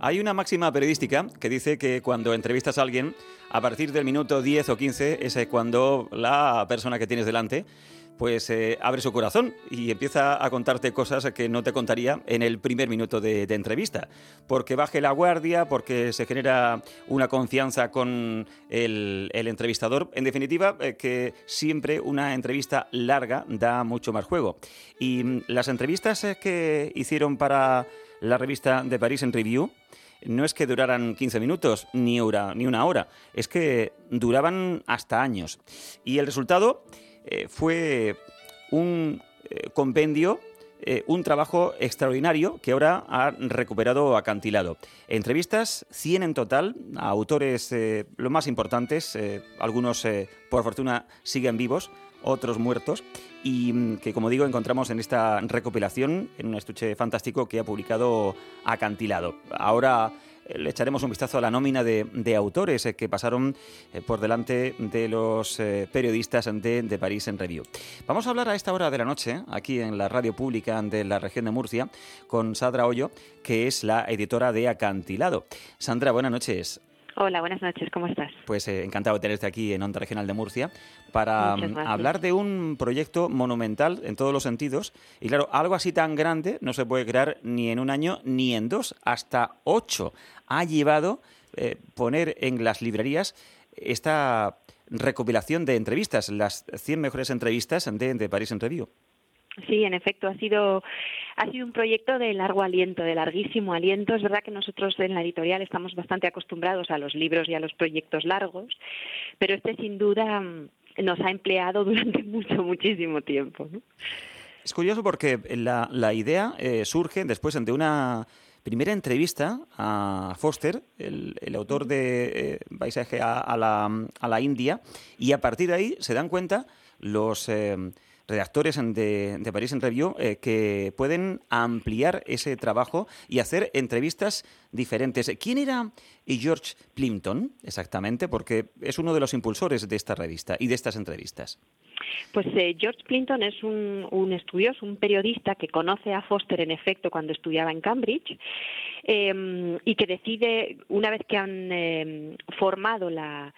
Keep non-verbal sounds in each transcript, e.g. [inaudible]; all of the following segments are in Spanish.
Hay una máxima periodística que dice que cuando entrevistas a alguien, a partir del minuto 10 o 15 es cuando la persona que tienes delante pues eh, abre su corazón y empieza a contarte cosas que no te contaría en el primer minuto de, entrevista. Porque baje la guardia, porque se genera una confianza con el, entrevistador. En definitiva, eh, que siempre una entrevista larga da mucho más juego. Y mm, las entrevistas eh, que hicieron para la revista de Paris en Review, no es que duraran 15 minutos ni, hora, ni una hora, es que duraban hasta años. Y el resultado eh, fue un eh, compendio eh, un trabajo extraordinario que ahora ha recuperado acantilado. Entrevistas, 100 en total, a autores lo más importantes, algunos por fortuna siguen vivos, otros muertos, y mm, que como digo encontramos en esta recopilación, en un estuche fantástico que ha publicado Acantilado. Ahora le echaremos un vistazo a la nómina de, autores eh, que pasaron eh, por delante de los eh, periodistas de, de París en Review. Vamos a hablar a esta hora de la noche, aquí en la radio pública de la región de Murcia, con Sandra Hoyo, que es la editora de Acantilado. Sandra, buenas noches. Hola, buenas noches, ¿cómo estás? Pues encantado de tenerte aquí en Onda Regional de Murcia para mm, hablar de un proyecto monumental en todos los sentidos. Y claro, algo así tan grande no se puede crear ni en un año ni en dos, hasta ocho ha llevado eh, poner en las librerías esta recopilación de entrevistas, las 100 mejores entrevistas de, de Paris en Review. Sí, en efecto, ha sido, ha sido un proyecto de largo aliento, de larguísimo aliento. Es verdad que nosotros en la editorial estamos bastante acostumbrados a los libros y a los proyectos largos, pero este sin duda mm, nos ha empleado [laughs] durante mucho, muchísimo tiempo. Es curioso porque la, la idea eh, surge después de una primera entrevista a Foster, el, autor de Paisaje eh, a, la, a, la, India, y a partir de ahí se dan cuenta los eh, redactores de, de, Paris en Review eh, que pueden ampliar ese trabajo y hacer entrevistas diferentes. ¿Quién era George Plimpton exactamente? Porque es uno de los impulsores de esta revista y de estas entrevistas. Pues eh, George Clinton es un, estudioso, un periodista que conoce a Foster en efecto cuando estudiaba en Cambridge em, y que decide, una vez que han em, formado la,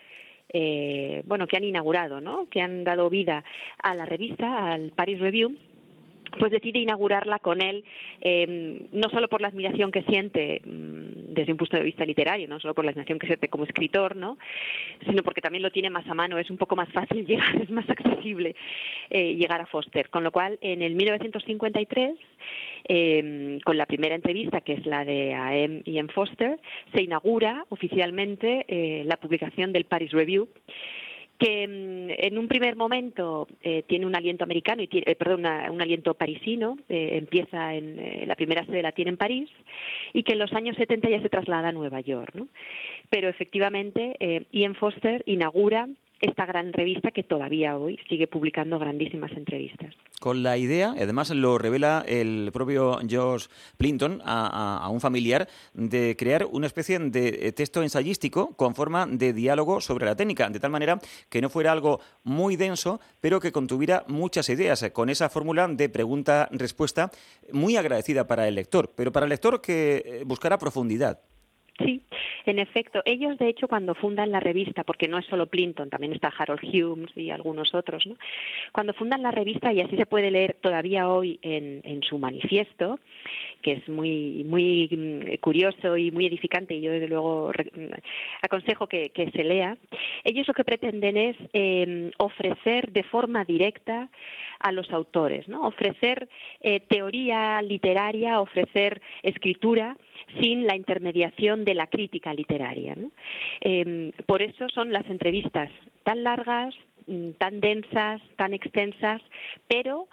eh, bueno, que han inaugurado, ¿no? que han dado vida a la revista, al Paris Review, pues decide inaugurarla con él, eh, no solo por la admiración que siente mm, desde un punto de vista literario, no solo por la admiración que siente como escritor, ¿no? sino porque también lo tiene más a mano, es un poco más fácil [laughs] llegar, es más accesible eh, llegar a Foster. Con lo cual, en el 1953, eh, con la primera entrevista, que es la de A.M. y M. Foster, se inaugura oficialmente la publicación del Paris Review que mm, en un primer momento eh, tiene un aliento americano y tiene, eh, perdón, un aliento parisino, eh, empieza en la primera sede la tiene en París y que en los años 70 ya se traslada a Nueva York, ¿no? Pero efectivamente Ian Foster inaugura esta gran revista que todavía hoy sigue publicando grandísimas entrevistas. Con la idea, además lo revela el propio George Clinton a, un familiar, de crear una especie de texto ensayístico con forma de diálogo sobre la técnica, de tal manera que no fuera algo muy denso, pero que contuviera muchas ideas, con esa fórmula de pregunta-respuesta muy agradecida para el lector, pero para el lector que eh, buscara profundidad. [laughs] Sí, en efecto. Ellos, de hecho, cuando fundan la revista, porque no es solo Plinton, también está Harold Humes y algunos otros, ¿no? cuando fundan la revista, y así se puede leer todavía hoy en, su manifiesto, que es muy, muy mm, curioso y muy edificante, y yo desde luego mm, aconsejo que, se lea, ellos lo que pretenden es em, ofrecer de forma directa a los autores, ¿no? ofrecer eh, teoría literaria, ofrecer escritura, sin la intermediación de la crítica literaria. Em, por eso son las entrevistas tan largas, mm, tan densas, tan extensas, pero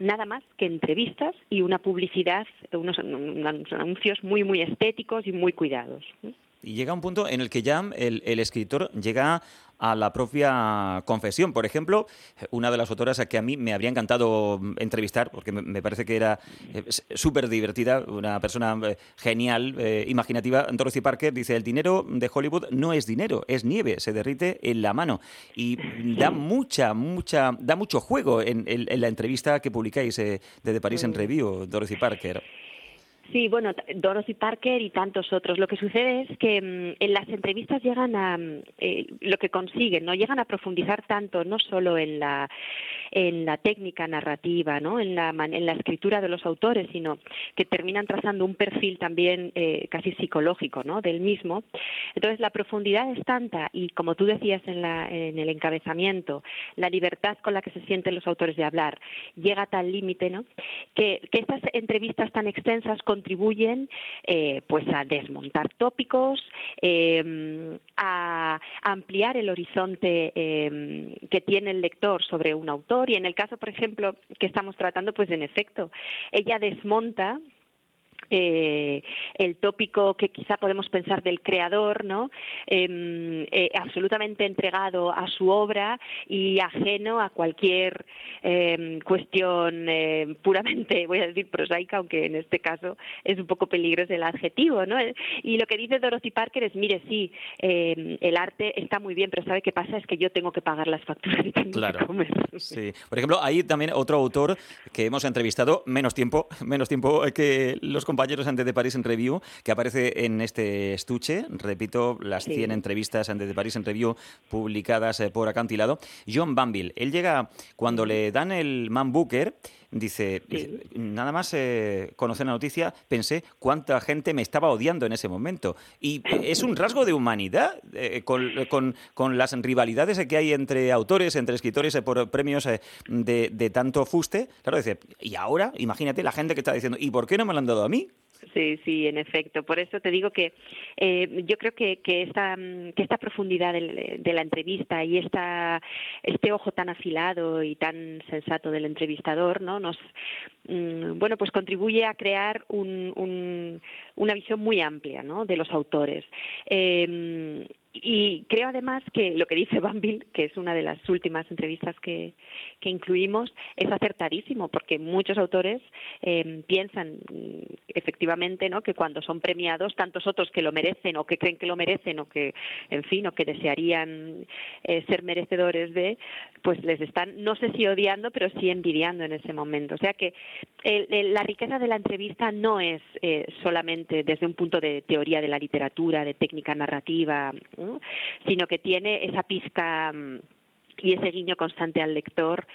nada más que entrevistas y una publicidad, unos, anuncios muy, muy estéticos y muy cuidados. Y llega un punto en el que ya el, escritor llega a la propia confesión. Por ejemplo, una de las autoras a que a mí me habría encantado entrevistar, porque me parece que era eh, súper divertida, una persona eh, genial, eh, imaginativa, Dorothy Parker, dice, el dinero de Hollywood no es dinero, es nieve, se derrite en la mano. Y da mucha, mucha, da mucho juego en, la entrevista que publicáis de The Paris en Review, Dorothy Parker. Sí, bueno, Dorothy Parker y tantos otros. Lo que sucede es que mm, en las entrevistas llegan a mm, eh, lo que consiguen, no llegan a profundizar tanto, no solo en la en la técnica narrativa, ¿no? En la en la escritura de los autores, sino que terminan trazando un perfil también eh, casi psicológico, ¿no? Del mismo. Entonces la profundidad es tanta y como tú decías en la en el encabezamiento, la libertad con la que se sienten los autores de hablar llega a tal límite, ¿no? Que, que estas entrevistas tan extensas contribuyen eh, pues a desmontar tópicos, eh, a ampliar el horizonte eh, que tiene el lector sobre un autor. Y en el caso, por ejemplo, que estamos tratando, pues en efecto, ella desmonta eh, el tópico que quizá podemos pensar del creador, ¿no? Em, eh, absolutamente entregado a su obra y ajeno a cualquier em, cuestión eh, [laughs] puramente, voy a decir prosaica, aunque en este caso es un poco peligroso el adjetivo, ¿no? Y lo que dice Dorothy Parker es, mire, sí, em, el arte está muy bien, pero ¿sabe qué pasa? Es que yo tengo que pagar las facturas y tengo claro. que comer. Sí. Por ejemplo, hay también otro autor que hemos entrevistado, menos tiempo, menos tiempo que los compañeros compañeros antes de París en Review, que aparece en este estuche, repito, las 100 entrevistas antes de París en Review publicadas eh, por Acantilado. John Banville, él llega cuando le dan el Man Booker, dice, nada más eh, conocer la noticia, pensé cuánta gente me estaba odiando en ese momento. Y es un rasgo de humanidad eh, con, con, las rivalidades que hay entre autores, entre escritores por premios de, de tanto fuste. Claro, dice, y ahora, imagínate la gente que está diciendo, ¿y por qué no me lo han dado a mí? Sí, sí, en efecto. Por eso te digo que eh, yo creo que, que, esta, que esta profundidad de, la entrevista y esta, este ojo tan afilado y tan sensato del entrevistador, ¿no? Nos, mm, bueno, pues contribuye a crear un, una visión muy amplia, ¿no? De los autores. Eh, y creo además que lo que dice Van que es una de las últimas entrevistas que, que incluimos, es acertadísimo, porque muchos autores eh, piensan mm, efectivamente ¿no? que cuando son premiados, tantos otros que lo merecen o que creen que lo merecen o que, en fin, o que desearían eh, ser merecedores de, pues les están, no sé si odiando, pero sí envidiando en ese momento. O sea que la riqueza de la entrevista no es eh, solamente desde un punto de teoría de la literatura, de técnica narrativa, sino que tiene esa pizca mm, y ese guiño constante al lector,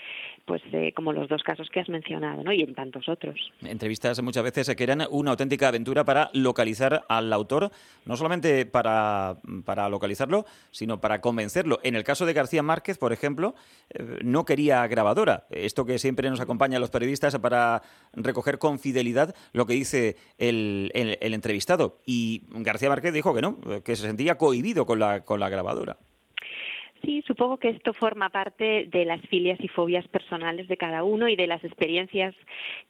pues eh, como los dos casos que has mencionado, ¿no? Y en tantos otros. Entrevistas muchas veces se crean una auténtica aventura para localizar al autor, no solamente para, para localizarlo, sino para convencerlo. En el caso de García Márquez, por ejemplo, eh, no quería grabadora. Esto que siempre nos acompaña a los periodistas para recoger con fidelidad lo que dice el, el entrevistado. Y García Márquez dijo que no, que se sentía cohibido con la, con la grabadora. Sí, supongo que esto forma parte de las filias y fobias personales de cada uno y de las experiencias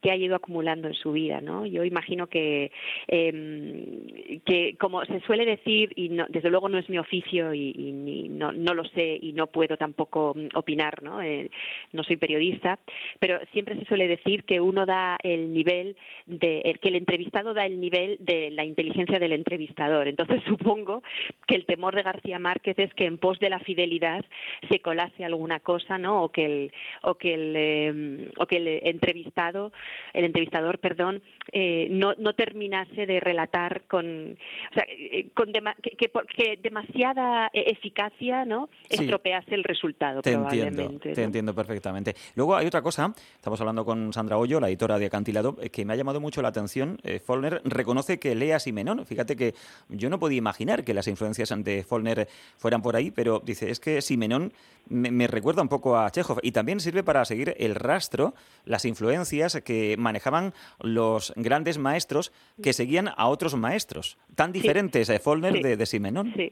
que ha ido acumulando en su vida, ¿no? Yo imagino que, eh, que como se suele decir, y no, desde luego no es mi oficio y, y no, no, lo sé y no puedo tampoco opinar, ¿no? Eh, no soy periodista, pero siempre se suele decir que uno da el nivel de, que el entrevistado da el nivel de la inteligencia del entrevistador. Entonces [laughs] supongo que el temor de García Márquez es que en pos de la fidelidad se colase alguna cosa, ¿no? O que el o que el em, o que el entrevistado, el entrevistador, perdón, eh, no, no terminase de relatar con, o sea, eh, con que, demasiada eficacia, ¿no? Estropease el resultado. Te entiendo, te entiendo perfectamente. Luego hay otra cosa. Estamos hablando con Sandra Hoyo, la editora de Acantilado, eh, que me ha llamado mucho la atención. Follner reconoce que lea Simenón. Fíjate que yo no podía imaginar que las influencias ante Follner fueran por ahí, pero dice es que Simenón me, recuerda un poco a Chekhov y también sirve para seguir el rastro, las influencias que manejaban los grandes maestros que seguían a otros maestros, tan diferentes de Follner de, Simenón. Sí.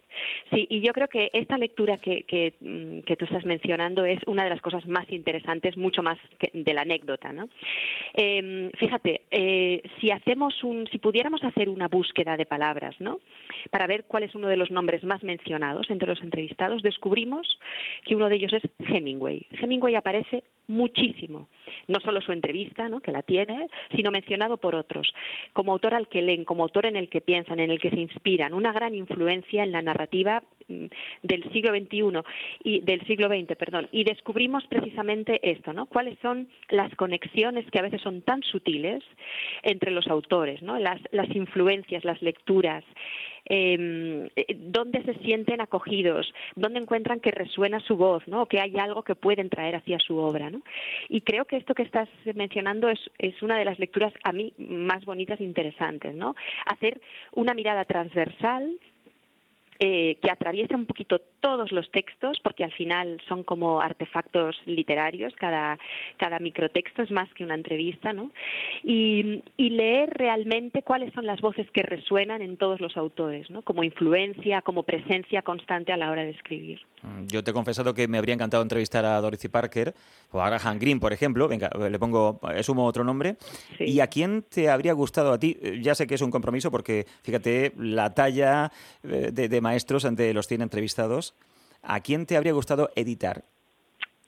sí, y yo creo que esta lectura que, que, mm, tú estás mencionando es una de las cosas más interesantes, mucho más que de la anécdota. ¿no? Em, fíjate, eh, si hacemos un, si pudiéramos hacer una búsqueda de palabras, ¿no? Para ver cuál es uno de los nombres más mencionados entre los entrevistados, descubrimos que uno de ellos es Hemingway. Hemingway aparece muchísimo. No solo su entrevista, ¿no? que la tiene, sino mencionado por otros, como autor al que leen, como autor en el que piensan, en el que se inspiran, una gran influencia en la narrativa del siglo XXI y del siglo XX, perdón. Y descubrimos precisamente esto, ¿no? Cuáles son las conexiones que a veces son tan sutiles entre los autores, ¿no? Las, las influencias, las lecturas, eh, dónde se sienten acogidos, dónde encuentran que resuena su voz, ¿no? que hay algo que pueden traer hacia su obra. ¿no? Y creo que esto que estás mencionando es, es una de las lecturas a mí más bonitas e interesantes. ¿no? Hacer una mirada transversal eh, que atraviesa un poquito todos los textos, porque al final son como artefactos literarios, cada, cada microtexto es más que una entrevista, ¿no? Y, y, leer realmente cuáles son las voces que resuenan en todos los autores, ¿no? Como influencia, como presencia constante a la hora de escribir. Mm, yo te he confesado que me habría encantado entrevistar a Dorothy Parker o a Graham Greene, por ejemplo. Venga, le pongo, sumo otro nombre. Sí. ¿Y a quién te habría gustado a ti? Ya sé que es un compromiso porque, fíjate, la talla eh, de, de maestros ante los 100 entrevistados. ¿A quién te habría gustado editar?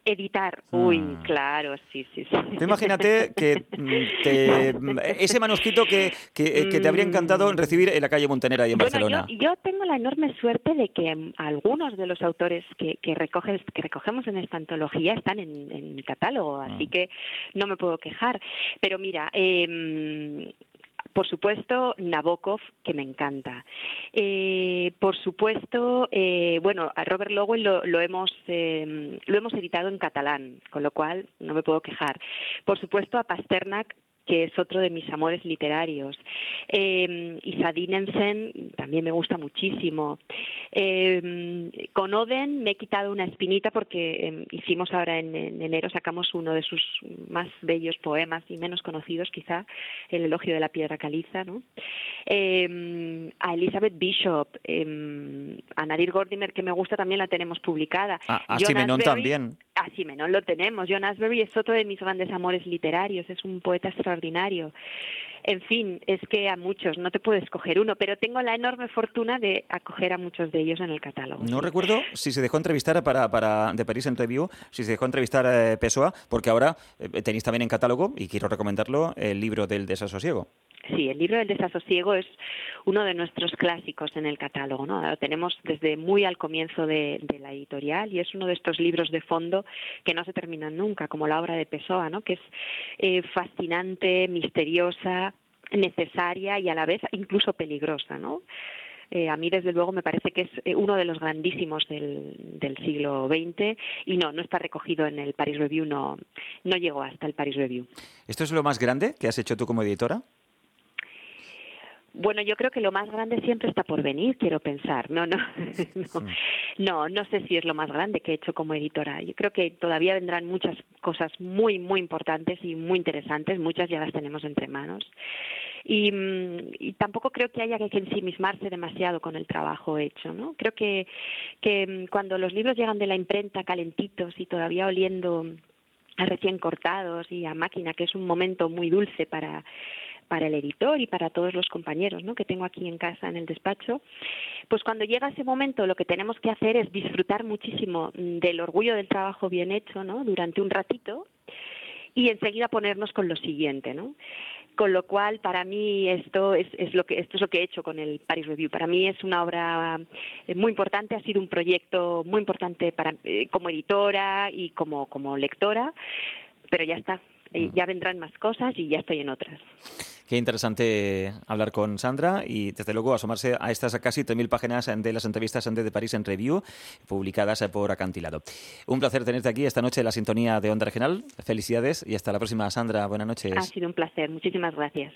Editar, uy, mm. claro, sí, sí, sí. Imagínate que te, ese manuscrito que, que, que, te habría encantado recibir en la calle Montenera y en bueno, Barcelona. Yo, yo, tengo la enorme suerte de que algunos de los autores que, que, recoges, que recogemos en esta antología están en, en mi catálogo, así mm. que no me puedo quejar. Pero mira, eh, por supuesto, Nabokov, que me encanta. Eh, por supuesto, eh, bueno, a Robert Lowell lo, lo hemos eh, lo hemos editado en catalán, con lo cual no me puedo quejar. Por supuesto, a Pasternak que es otro de mis amores literarios. Eh, Isadinensen también me gusta muchísimo. Eh, con Oden me he quitado una espinita porque eh, hicimos ahora en, en, enero, sacamos uno de sus más bellos poemas y menos conocidos quizá, El elogio de la piedra caliza. ¿no? A Elizabeth Bishop, a Nadir Gordimer, que me gusta, también la tenemos publicada. Ah, a Simenon también. A Simenon lo tenemos. John Asbury es otro de mis grandes amores literarios, es un poeta extraordinario. En fin, es que a muchos, no te puedo escoger uno, pero tengo la enorme fortuna de acoger a muchos de ellos en el catálogo. No recuerdo si se dejó entrevistar para, para París en Review, si se dejó entrevistar a eh, Pessoa, porque ahora eh, tenéis también en catálogo, y quiero recomendarlo, el libro del desasosiego. Sí, el libro del desasosiego es uno de nuestros clásicos en el catálogo, ¿no? Lo tenemos desde muy al comienzo de, la editorial y es uno de estos libros de fondo que no se terminan nunca, como la obra de Pessoa, ¿no? Que es eh, fascinante, misteriosa, necesaria y a la vez incluso peligrosa, ¿no? Eh, a mí desde luego me parece que es eh, uno de los grandísimos del, del, siglo XX y no, no está recogido en el Paris Review, no, no llegó hasta el Paris Review. ¿Esto es lo más grande que has hecho tú como editora? Bueno, yo creo que lo más grande siempre está por venir, quiero pensar. No, no, [laughs] no, no, no sé si es lo más grande que he hecho como editora. Yo creo que todavía vendrán muchas cosas muy, muy importantes y muy interesantes. Muchas ya las tenemos entre manos. Y, y tampoco creo que haya que ensimismarse demasiado con el trabajo hecho, ¿no? Creo que, que cuando los libros llegan de la imprenta calentitos y todavía oliendo a recién cortados y a máquina, que es un momento muy dulce para para el editor y para todos los compañeros ¿no? que tengo aquí en casa en el despacho, pues cuando llega ese momento lo que tenemos que hacer es disfrutar muchísimo del orgullo del trabajo bien hecho ¿no? durante un ratito y enseguida ponernos con lo siguiente, ¿no? Con lo cual, para mí esto es, es, lo que esto es lo que he hecho con el Paris Review. Para mí es una obra muy importante, ha sido un proyecto muy importante para eh, como editora y como como lectora, pero ya está, eh, ya vendrán más cosas y ya estoy en otras. Qué interesante hablar con Sandra y desde luego asomarse a estas casi 3.000 páginas de las entrevistas de París en Review publicadas por Acantilado. Un placer tenerte aquí esta noche en la sintonía de Onda Regional. Felicidades y hasta la próxima, Sandra. Buenas noches. Ha sido un placer. Muchísimas gracias.